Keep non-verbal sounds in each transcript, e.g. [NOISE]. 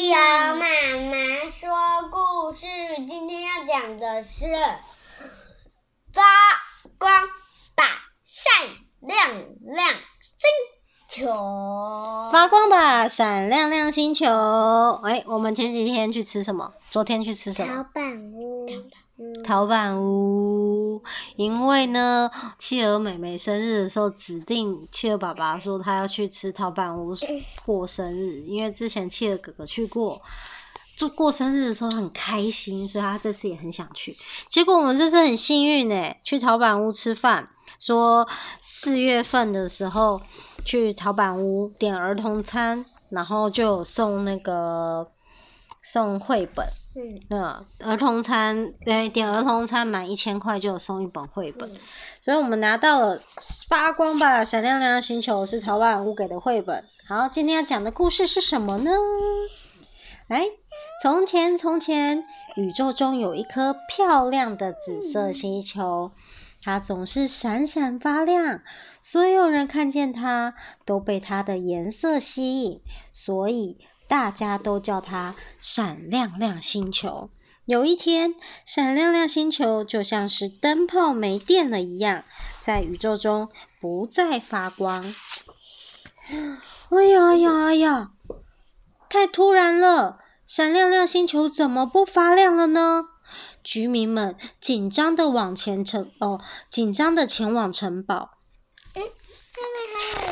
企鹅妈妈说故事，今天要讲的是发光吧，闪亮亮星球。发光吧，闪亮亮星球。哎，我们前几天去吃什么？昨天去吃什么？陶板屋。陶板屋，因为呢，企鹅妹妹生日的时候，指定企鹅爸爸说他要去吃陶板屋 [CLEARS THROAT] 过生日，因为之前企鹅哥哥去过，就过生日的时候很开心，所以他这次也很想去。结果我们这次很幸运呢，去陶板屋吃饭，说四月份的时候去陶板屋点儿童餐，然后就有送那个。送绘本，嗯，嗯，儿童餐，对，点儿童餐满一千块就有送一本绘本，嗯，所以我们拿到了发光吧，闪亮亮的星球是陶板屋给的绘本。好，今天要讲的故事是什么呢？来，从前从前，宇宙中有一颗漂亮的紫色星球，它总是闪闪发亮，所有人看见它都被它的颜色吸引，所以。大家都叫它闪亮亮星球。有一天，闪亮亮星球就像是灯泡没电了一样，在宇宙中不再发光。[GASPS] 哎呀哎呀哎呀！太突然了，闪亮亮星球怎么不发亮了呢？居民们紧张的往前城哦，紧张的前往城堡。嗯，下面还有。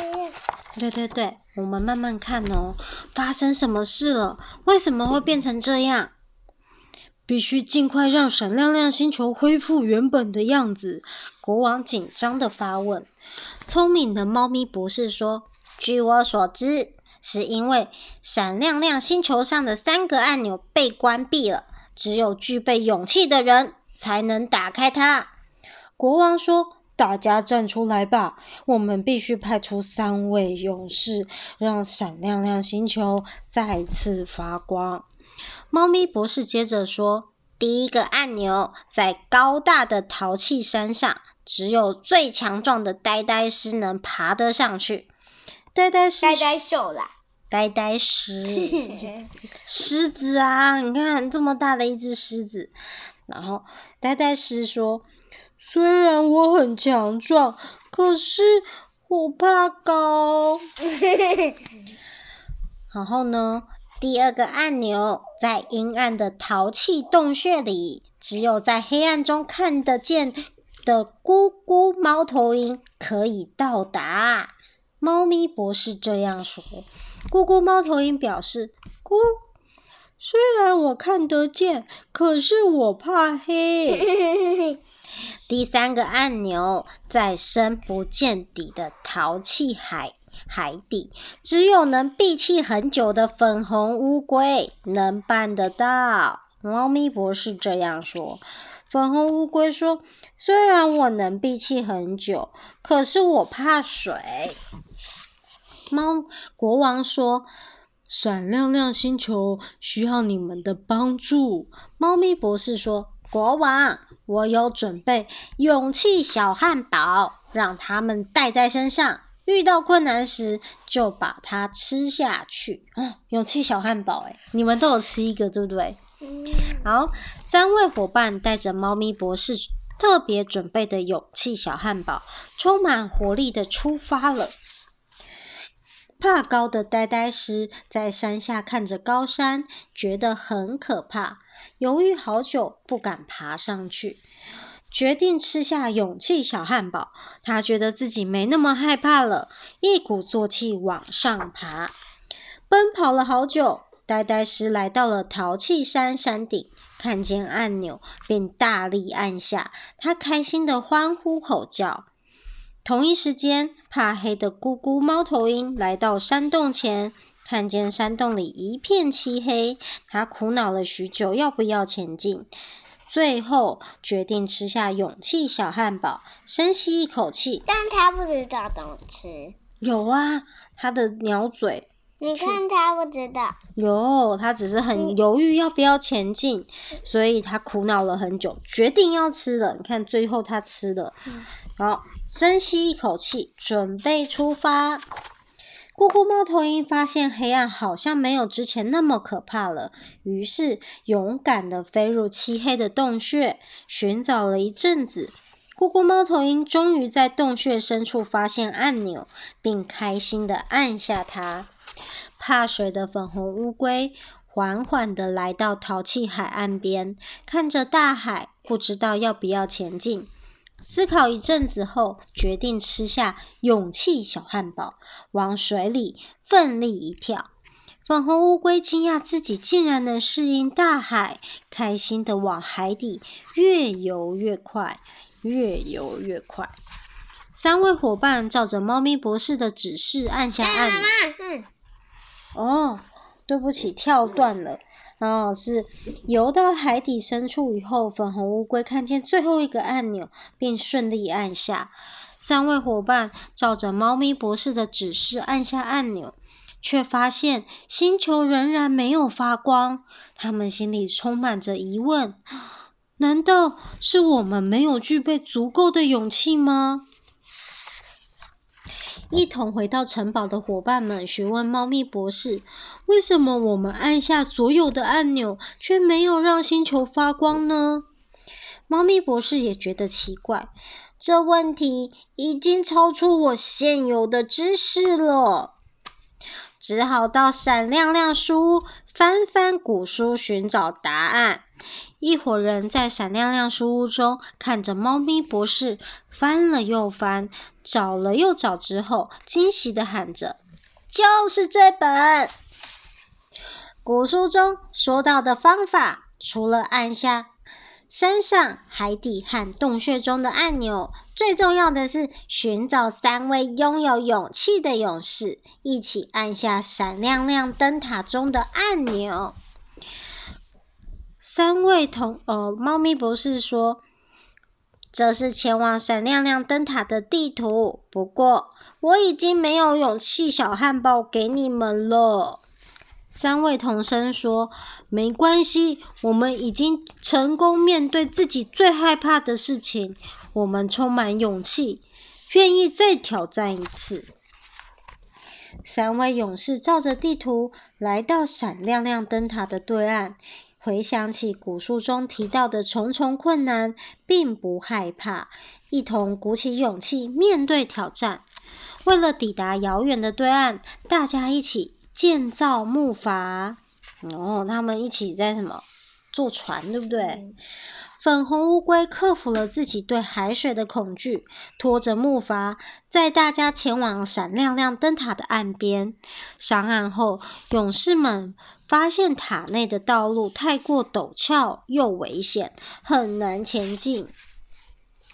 对对对，我们慢慢看哦。发生什么事了？为什么会变成这样？必须尽快让闪亮亮星球恢复原本的样子。国王紧张的发问。聪明的猫咪博士说：“据我所知，是因为闪亮亮星球上的三个按钮被关闭了，只有具备勇气的人才能打开它。”国王说。大家站出来吧！我们必须派出三位勇士，让闪亮亮星球再次发光。猫咪博士接着说：“第一个按钮在高大的淘气山上，只有最强壮的呆呆狮能爬得上去。”呆呆狮，呆呆兽啦，呆呆狮，[LAUGHS] 狮子啊！你看这么大的一只狮子。然后呆呆狮说。虽然我很强壮，可是我怕高。[LAUGHS] 然后呢，第二个按钮在阴暗的淘气洞穴里，只有在黑暗中看得见的咕咕猫头鹰可以到达。猫咪博士这样说。咕咕猫头鹰表示：咕，虽然我看得见，可是我怕黑。[LAUGHS] 第三个按钮在深不见底的淘气海海底，只有能闭气很久的粉红乌龟能办得到。猫咪博士这样说。粉红乌龟说：“虽然我能闭气很久，可是我怕水。”猫国王说：“闪亮亮星球需要你们的帮助。”猫咪博士说。国王，我有准备勇气小汉堡，让他们带在身上，遇到困难时就把它吃下去。哦，勇气小汉堡，诶，你们都有吃一个，对不对？嗯。好，三位伙伴带着猫咪博士特别准备的勇气小汉堡，充满活力的出发了。怕高的呆呆狮在山下看着高山，觉得很可怕。犹豫好久，不敢爬上去，决定吃下勇气小汉堡。他觉得自己没那么害怕了，一鼓作气往上爬。奔跑了好久，呆呆狮来到了淘气山山顶，看见按钮，便大力按下。他开心地欢呼吼叫。同一时间，怕黑的咕咕猫头鹰来到山洞前。看见山洞里一片漆黑，他苦恼了许久，要不要前进？最后决定吃下勇气小汉堡，深吸一口气。但他不知道怎么吃。有啊，他的鸟嘴。你看他不知道。有，他只是很犹豫要不要前进，嗯，所以他苦恼了很久，决定要吃了。你看，最后他吃了。好，深吸一口气，准备出发。咕咕猫头鹰发现黑暗好像没有之前那么可怕了，于是勇敢地飞入漆黑的洞穴，寻找了一阵子。咕咕猫头鹰终于在洞穴深处发现按钮，并开心地按下它。怕水的粉红乌龟缓缓地来到淘气海岸边，看着大海，不知道要不要前进。思考一阵子后，决定吃下勇气小汉堡，往水里奋力一跳。粉红乌龟惊讶自己竟然能适应大海，开心的往海底越游越快。越游越快，三位伙伴照着猫咪博士的指示按下按钮。嗯。哦，对不起，跳断了。然后是游到海底深处以后，粉红乌龟看见最后一个按钮，并顺利按下。三位伙伴照着猫咪博士的指示按下按钮，却发现星球仍然没有发光。他们心里充满着疑问。难道是我们没有具备足够的勇气吗？一同回到城堡的伙伴们询问猫咪博士：“为什么我们按下所有的按钮，却没有让星球发光呢？”猫咪博士也觉得奇怪，这问题已经超出我现有的知识了，只好到闪亮亮书屋翻翻古书寻找答案。一伙人在闪亮亮书屋中看着猫咪博士翻了又翻，找了又找之后，惊喜的喊着：“就是这本！”古书中说到的方法，除了按下山上、海底和洞穴中的按钮，最重要的是寻找三位拥有勇气的勇士，一起按下闪亮亮灯塔中的按钮。三位同呃，猫咪博士说：“这是前往闪亮亮灯塔的地图。不过，我已经没有勇气小汉堡给你们了。”三位同声说：“没关系，我们已经成功面对自己最害怕的事情。我们充满勇气，愿意再挑战一次。”三位勇士照着地图来到闪亮亮灯塔的对岸。回想起古书中提到的重重困难，并不害怕，一同鼓起勇气面对挑战。为了抵达遥远的对岸，大家一起建造木筏。哦，他们一起在什么？坐船，对不对？粉红乌龟克服了自己对海水的恐惧，拖着木筏，在大家前往闪亮亮灯塔的岸边。上岸后，勇士们。发现塔内的道路太过陡峭又危险，很难前进。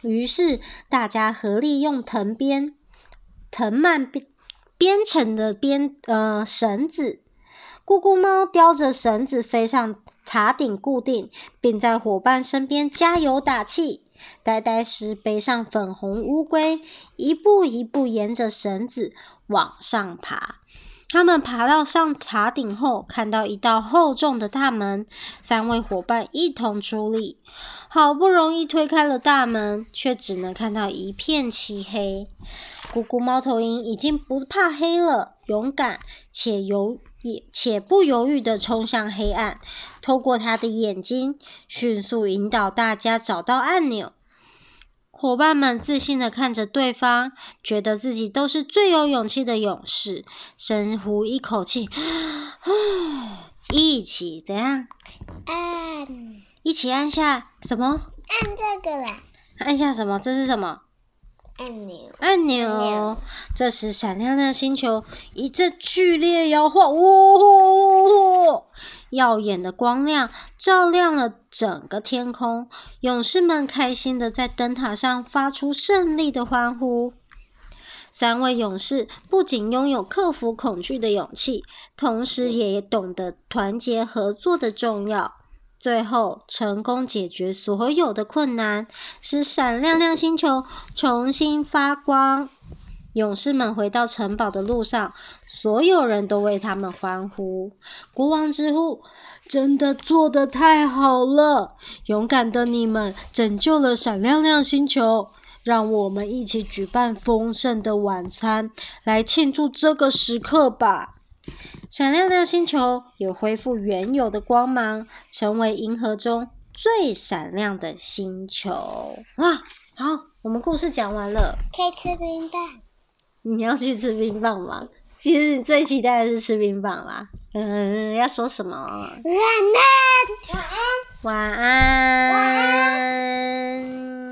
于是大家合力用藤编、藤蔓编编成的编呃绳子。咕咕猫叼着绳子飞上塔顶固定，并在伙伴身边加油打气。呆呆时背上粉红乌龟，一步一步沿着绳子往上爬。他们爬到上塔顶后，看到一道厚重的大门，三位伙伴一同出力，好不容易推开了大门，却只能看到一片漆黑。咕咕猫头鹰已经不怕黑了，勇敢且犹也且不犹豫地冲向黑暗，透过他的眼睛，迅速引导大家找到按钮。伙伴们自信地看着对方，觉得自己都是最有勇气的勇士。深呼一口气，一起怎样？按，一起按下什么？按这个啦。按下什么？这是什么？按钮。按钮。这时，闪亮亮星球一阵剧烈摇晃，呜！耀眼的光亮照亮了整个天空，勇士们开心的在灯塔上发出胜利的欢呼。三位勇士不仅拥有克服恐惧的勇气，同时也懂得团结合作的重要。最后，成功解决所有的困难，使闪亮亮星球重新发光。勇士们回到城堡的路上，所有人都为他们欢呼。国王直呼：“真的做得太好了！勇敢的你们拯救了闪亮亮星球，让我们一起举办丰盛的晚餐，来庆祝这个时刻吧！闪亮亮星球也恢复原有的光芒，成为银河中最闪亮的星球。哇，好，我们故事讲完了，可以吃冰棒。你要去吃冰棒吗？其实你最期待的是吃冰棒啦。嗯，要说什么？晚安，晚安，晚安。